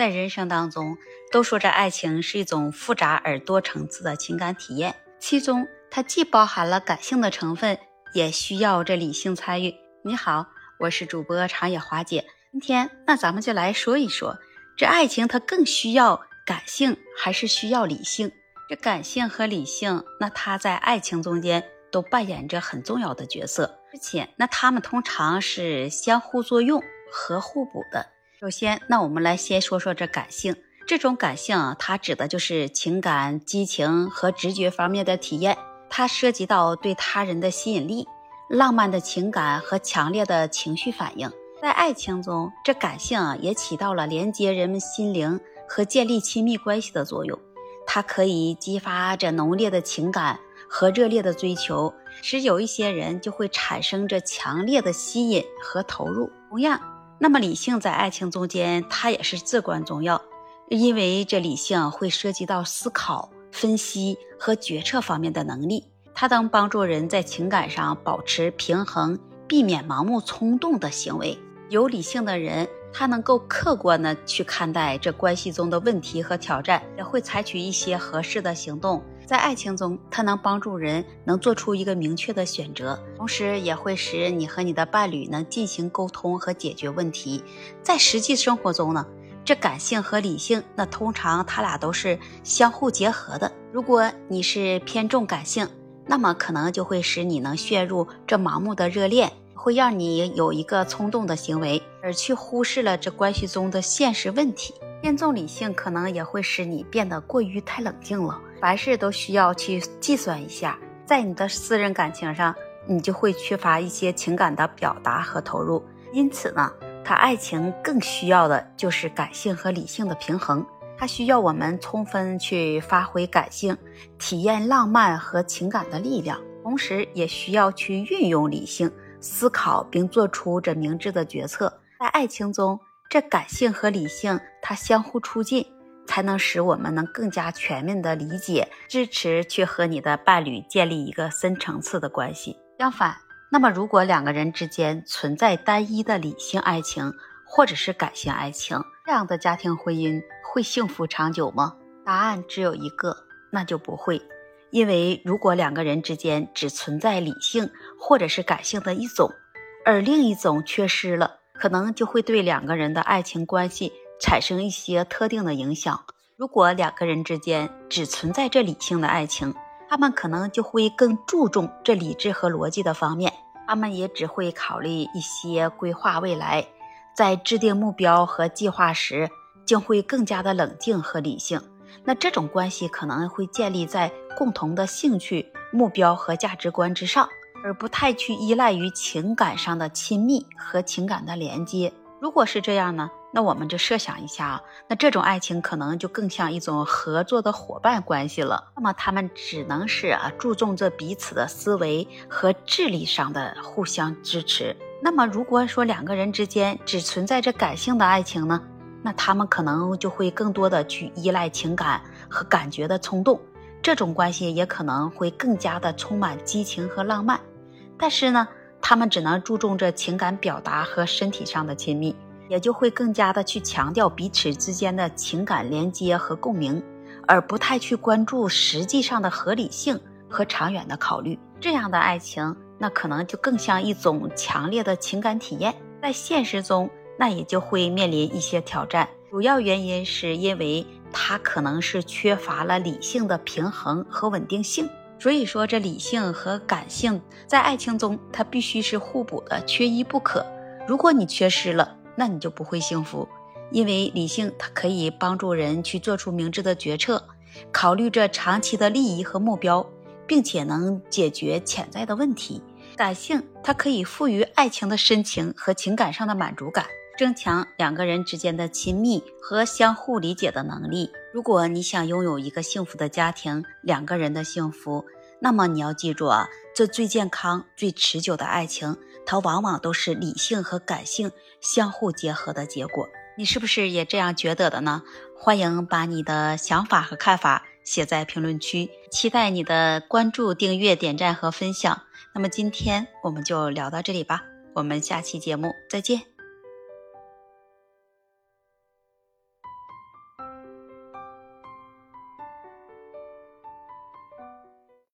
在人生当中，都说这爱情是一种复杂而多层次的情感体验，其中它既包含了感性的成分，也需要这理性参与。你好，我是主播长野华姐，今天那咱们就来说一说，这爱情它更需要感性还是需要理性？这感性和理性，那它在爱情中间都扮演着很重要的角色，而且那它们通常是相互作用和互补的。首先，那我们来先说说这感性。这种感性啊，它指的就是情感、激情和直觉方面的体验。它涉及到对他人的吸引力、浪漫的情感和强烈的情绪反应。在爱情中，这感性啊也起到了连接人们心灵和建立亲密关系的作用。它可以激发着浓烈的情感和热烈的追求，使有一些人就会产生着强烈的吸引和投入。同样。那么理性在爱情中间，它也是至关重要，因为这理性会涉及到思考、分析和决策方面的能力，它能帮助人在情感上保持平衡，避免盲目冲动的行为。有理性的人，他能够客观的去看待这关系中的问题和挑战，也会采取一些合适的行动。在爱情中，他能帮助人能做出一个明确的选择，同时也会使你和你的伴侣能进行沟通和解决问题。在实际生活中呢，这感性和理性，那通常它俩都是相互结合的。如果你是偏重感性，那么可能就会使你能陷入这盲目的热恋，会让你有一个冲动的行为，而去忽视了这关系中的现实问题。偏重理性可能也会使你变得过于太冷静了。凡事都需要去计算一下，在你的私人感情上，你就会缺乏一些情感的表达和投入。因此呢，他爱情更需要的就是感性和理性的平衡。它需要我们充分去发挥感性，体验浪漫和情感的力量，同时也需要去运用理性思考，并做出这明智的决策。在爱情中，这感性和理性它相互促进。才能使我们能更加全面的理解、支持，去和你的伴侣建立一个深层次的关系。相反，那么如果两个人之间存在单一的理性爱情或者是感性爱情，这样的家庭婚姻会幸福长久吗？答案只有一个，那就不会。因为如果两个人之间只存在理性或者是感性的一种，而另一种缺失了，可能就会对两个人的爱情关系。产生一些特定的影响。如果两个人之间只存在这理性的爱情，他们可能就会更注重这理智和逻辑的方面，他们也只会考虑一些规划未来，在制定目标和计划时，将会更加的冷静和理性。那这种关系可能会建立在共同的兴趣、目标和价值观之上，而不太去依赖于情感上的亲密和情感的连接。如果是这样呢？那我们就设想一下啊，那这种爱情可能就更像一种合作的伙伴关系了。那么他们只能是啊，注重着彼此的思维和智力上的互相支持。那么如果说两个人之间只存在着感性的爱情呢，那他们可能就会更多的去依赖情感和感觉的冲动，这种关系也可能会更加的充满激情和浪漫。但是呢，他们只能注重着情感表达和身体上的亲密。也就会更加的去强调彼此之间的情感连接和共鸣，而不太去关注实际上的合理性和长远的考虑。这样的爱情，那可能就更像一种强烈的情感体验，在现实中，那也就会面临一些挑战。主要原因是因为它可能是缺乏了理性的平衡和稳定性。所以说，这理性和感性在爱情中，它必须是互补的，缺一不可。如果你缺失了，那你就不会幸福，因为理性它可以帮助人去做出明智的决策，考虑着长期的利益和目标，并且能解决潜在的问题。感性它可以赋予爱情的深情和情感上的满足感，增强两个人之间的亲密和相互理解的能力。如果你想拥有一个幸福的家庭，两个人的幸福，那么你要记住啊，这最健康、最持久的爱情。它往往都是理性和感性相互结合的结果，你是不是也这样觉得的呢？欢迎把你的想法和看法写在评论区，期待你的关注、订阅、点赞和分享。那么今天我们就聊到这里吧，我们下期节目再见。